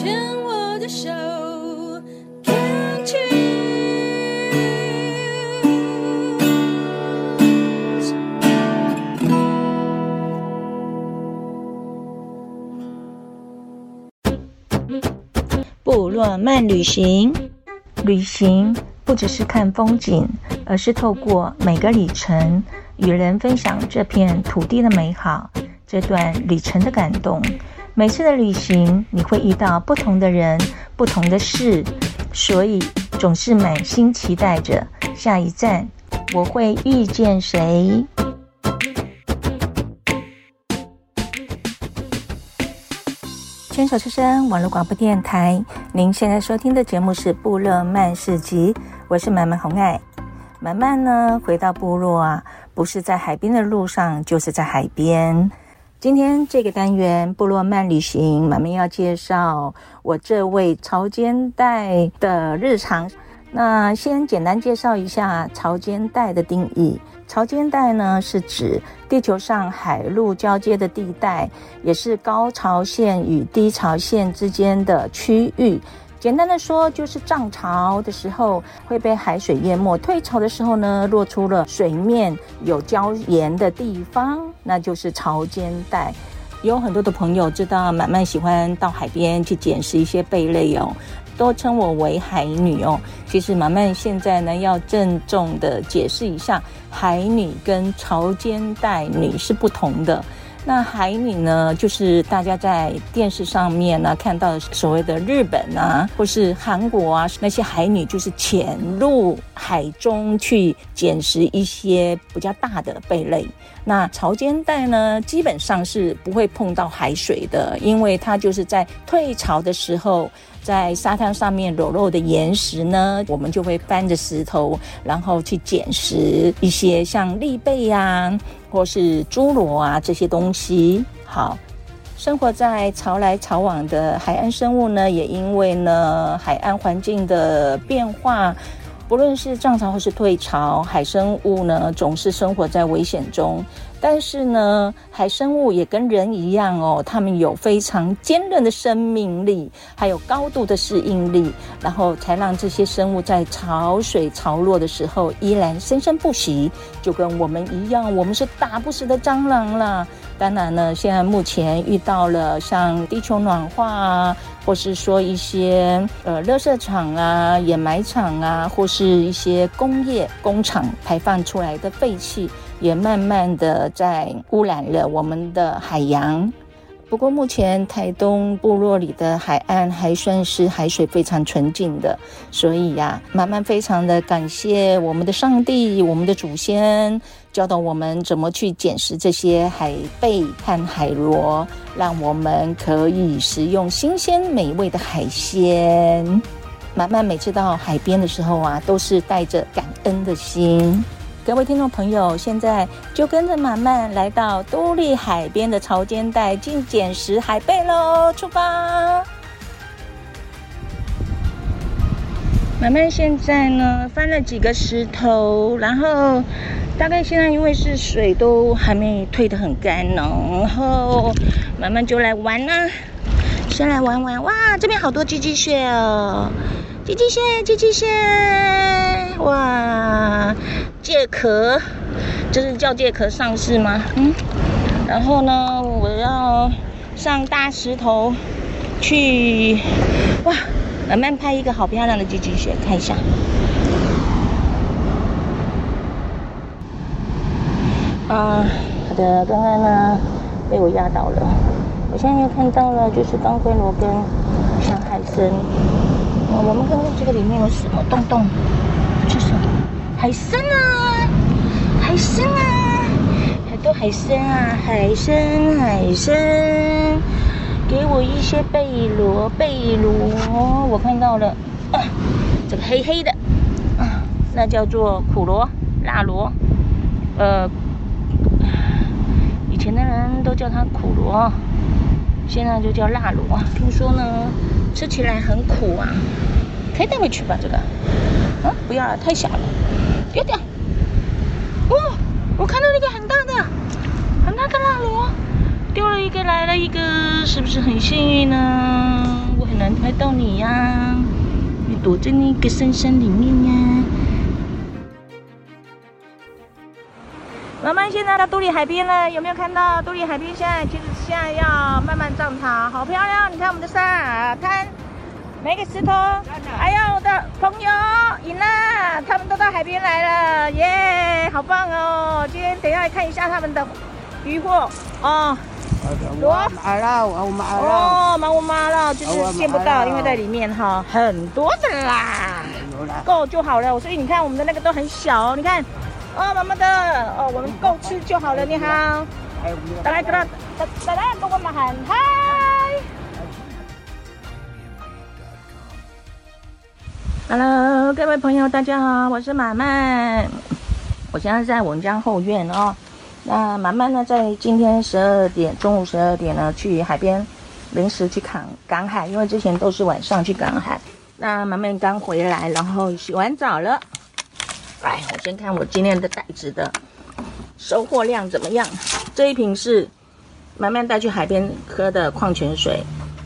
牵我的手，Can't choose。部落漫旅行，旅行不只是看风景，而是透过每个里程，与人分享这片土地的美好，这段旅程的感动。每次的旅行，你会遇到不同的人、不同的事，所以总是满心期待着下一站我会遇见谁。牵手之声网络广播电台，您现在收听的节目是《部落漫市集》，我是满满红爱。满满呢，回到部落啊，不是在海边的路上，就是在海边。今天这个单元部落漫旅行，满满要介绍我这位潮间带的日常。那先简单介绍一下潮间带的定义。潮间带呢，是指地球上海陆交接的地带，也是高潮线与低潮线之间的区域。简单的说，就是涨潮的时候会被海水淹没，退潮的时候呢，露出了水面有礁岩的地方，那就是潮间带。有很多的朋友知道，满满喜欢到海边去捡拾一些贝类哦，都称我为海女哦。其实满满现在呢，要郑重的解释一下，海女跟潮间带女是不同的。那海女呢，就是大家在电视上面呢看到所谓的日本啊，或是韩国啊，那些海女就是潜入海中去捡拾一些比较大的贝类。那潮间带呢，基本上是不会碰到海水的，因为它就是在退潮的时候。在沙滩上面裸露的岩石呢，我们就会搬着石头，然后去捡拾一些像栗贝呀、或是诸螺啊这些东西。好，生活在潮来潮往的海岸生物呢，也因为呢海岸环境的变化。不论是涨潮或是退潮，海生物呢总是生活在危险中。但是呢，海生物也跟人一样哦，它们有非常坚韧的生命力，还有高度的适应力，然后才让这些生物在潮水潮落的时候依然生生不息。就跟我们一样，我们是打不死的蟑螂啦。当然呢，现在目前遇到了像地球暖化啊。或是说一些呃，垃圾场啊、掩埋场啊，或是一些工业工厂排放出来的废气，也慢慢的在污染了我们的海洋。不过目前台东部落里的海岸还算是海水非常纯净的，所以呀，满满非常的感谢我们的上帝、我们的祖先。教导我们怎么去捡拾这些海贝和海螺，让我们可以食用新鲜美味的海鲜。满满每次到海边的时候啊，都是带着感恩的心。各位听众朋友，现在就跟着满满来到都历海边的潮间带，进捡拾海贝喽！出发！满满现在呢，翻了几个石头，然后。大概现在因为是水都还没退得很干呢，然后满满就来玩啦，先来玩玩哇！这边好多寄居蟹哦，寄居蟹，寄居蟹，哇！介壳，这是叫介壳上市吗？嗯。然后呢，我要上大石头去，哇！满满拍一个好漂亮的寄居蟹，看一下。啊，好的，刚刚呢被我压倒了。我现在又看到了，就是当归螺跟像海参。我们看看这个里面有什么洞洞？海参啊，海参啊，很多海参啊，海参海参，给我一些贝螺贝螺。我看到了，啊，这个黑黑的，啊，那叫做苦螺、辣螺，呃。以前的人都叫它苦螺，现在就叫辣螺。听说呢，吃起来很苦啊，可以带回去吧？这个，啊，不要了，太小了，丢掉。哇、我看到那个很大的，很大的辣螺，丢了一个来了一个，是不是很幸运呢？我很难拍到你呀？你躲在那个深山里面呀？我们现在到都里海边了，有没有看到都里海边现在其实现在要慢慢涨潮，好漂亮！你看我们的沙滩，每个石头，还有我的朋友尹娜，他们都到海边来了，耶，好棒哦！今天等一下来看一下他们的渔获哦。罗马了，我马了。哦，马我马了，就是见不到，因为在里面哈，很多的啦，够就好了。所以你看我们的那个都很小哦，你看，哦，妈妈的，哦，我们够吃就好了。你好，大家跟他，大大家跟我们喊嗨。Hello，各位朋友，大家好，我是满满，我现在在我们家后院哦。那满满呢，在今天十二点，中午十二点呢，去海边临时去赶赶海，因为之前都是晚上去赶海。那满满刚回来，然后洗完澡了。来，我先看我今天的袋子的收获量怎么样。这一瓶是满满带去海边喝的矿泉水，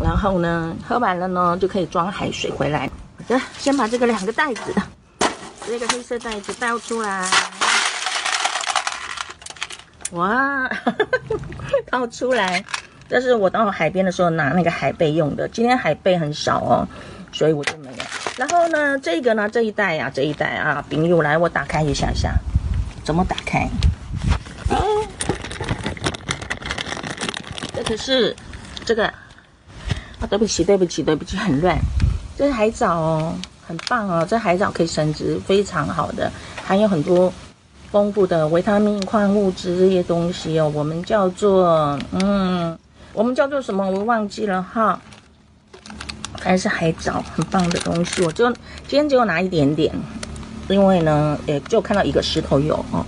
然后呢，喝完了呢，就可以装海水回来。好的，先把这个两个袋子，这个黑色袋子倒出来。哇，倒出来！这是我到海边的时候拿那个海贝用的。今天海贝很少哦，所以我就没有。然后呢，这个呢，这一袋啊，这一袋啊，冰柚来，我打开一下下，怎么打开？啊，这可是这个啊，对不起，对不起，对不起，很乱。这是海藻哦，很棒哦，这海藻可以生殖，非常好的，还有很多。丰富的维他命、矿物质这些东西哦，我们叫做嗯，我们叫做什么？我忘记了哈。还是海藻，很棒的东西。我就今天只有拿一点点，因为呢，也就看到一个石头有哦。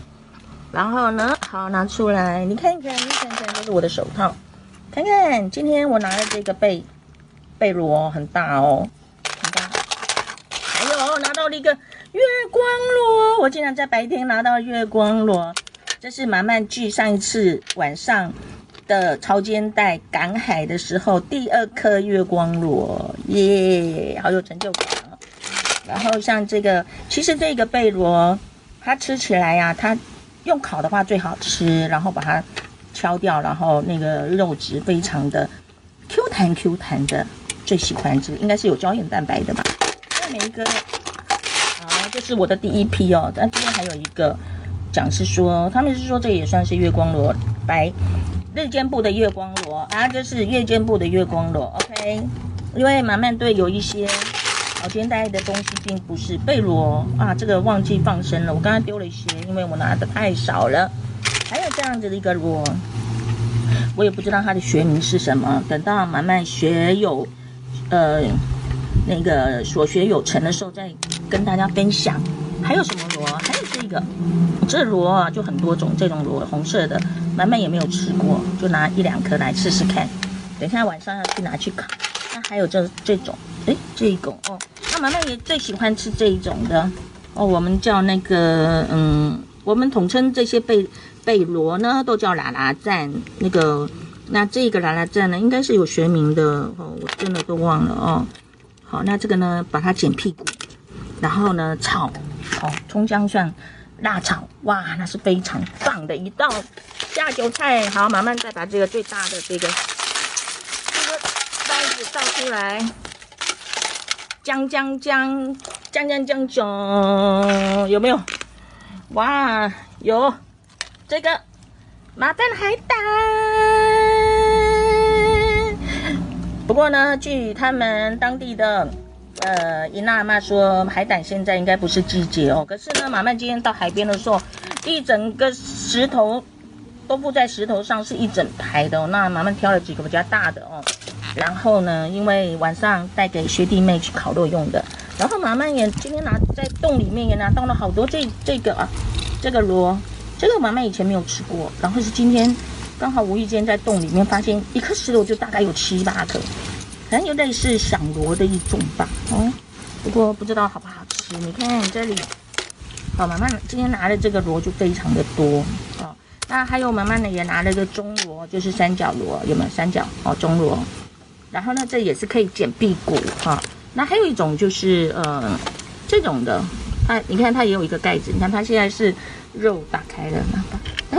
然后呢，好拿出来，你看一看，你看看，这是我的手套，看看今天我拿的这个贝贝螺哦，很大。哦一个。月光螺，我竟然在白天拿到月光螺，这是马漫距上一次晚上的超肩带赶海的时候第二颗月光螺，耶、yeah，好有成就感哦。然后像这个，其实这个贝螺，它吃起来呀、它用烤的话最好吃，然后把它敲掉，然后那个肉质非常的 Q 弹 Q 弹的，最喜欢这个，应该是有胶原蛋白的吧？那每一个。这是我的第一批哦，但这边还有一个讲是说，他们是说这也算是月光螺，白日间部的月光螺啊，这是夜间部的月光螺，OK。因为满满对有一些我今天带的东西并不是贝螺啊，这个忘记放生了，我刚刚丢了一些，因为我拿的太少了。还有这样子的一个螺，我也不知道它的学名是什么，等到马漫学有呃。那个所学有成的时候再跟大家分享。还有什么螺？还有这个，这螺啊就很多种，这种螺红色的，马漫也没有吃过，就拿一两颗来试试看。等一下晚上要去拿去烤。那还有这这种，哎，这一种哦，那马漫也最喜欢吃这一种的哦。我们叫那个，嗯，我们统称这些贝贝螺呢，都叫拉拉赞。那个，那这个拉拉赞呢，应该是有学名的哦，我真的都忘了哦。好，那这个呢，把它剪屁股，然后呢炒，哦，葱姜蒜，辣炒，哇，那是非常棒的一道下酒菜。好，慢慢再把这个最大的这个这个袋子倒出来，姜姜姜姜姜姜姜，有没有？哇，有这个马蛋海胆。不过呢，据他们当地的呃伊娜妈说，海胆现在应该不是季节哦。可是呢，马漫今天到海边的时候，一整个石头都铺在石头上，是一整排的哦。那马漫挑了几个比较大的哦。然后呢，因为晚上带给学弟妹去烤肉用的。然后马漫也今天拿在洞里面也拿到了好多这这个啊，这个螺，这个马漫以前没有吃过。然后是今天。刚好无意间在洞里面发现一颗石头，就大概有七八颗，可能有类似响螺的一种吧。哦，不过不知道好不好吃。你看这里，好，妈妈今天拿的这个螺就非常的多。哦，那还有妈妈呢也拿了个中螺，就是三角螺，有没有三角？哦，中螺。然后呢，这也是可以剪屁股哈。那还有一种就是呃，这种的，它你看它也有一个盖子，你看它现在是肉打开了，啊，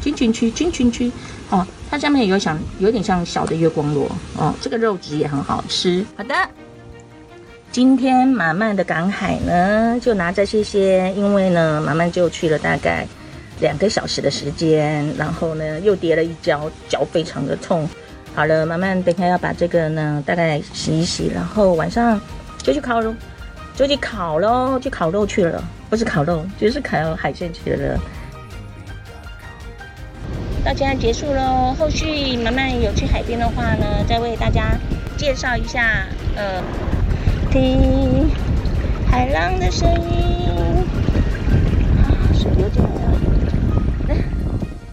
军军区军军区哦，它下面也有像有点像小的月光螺哦，这个肉质也很好吃。好的，今天满满的赶海呢就拿这些些，因为呢满满就去了大概两个小时的时间，然后呢又跌了一跤，脚非常的痛。好了，慢慢等一下要把这个呢大概洗一洗，然后晚上就去烤肉，就去烤喽，去烤肉去了，不是烤肉，就是烤海鲜去了。到这样结束喽，后续慢慢有去海边的话呢，再为大家介绍一下，呃，听海浪的声音，啊，水流进来了。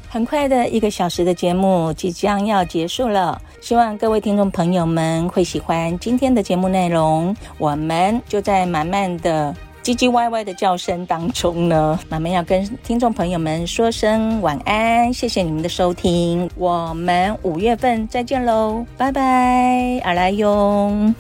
很快的一个小时的节目即将要结束了，希望各位听众朋友们会喜欢今天的节目内容。我们就在慢慢的唧唧歪歪的叫声当中呢，妈妈要跟听众朋友们说声晚安，谢谢你们的收听，我们五月份再见喽，拜拜，阿拉哟。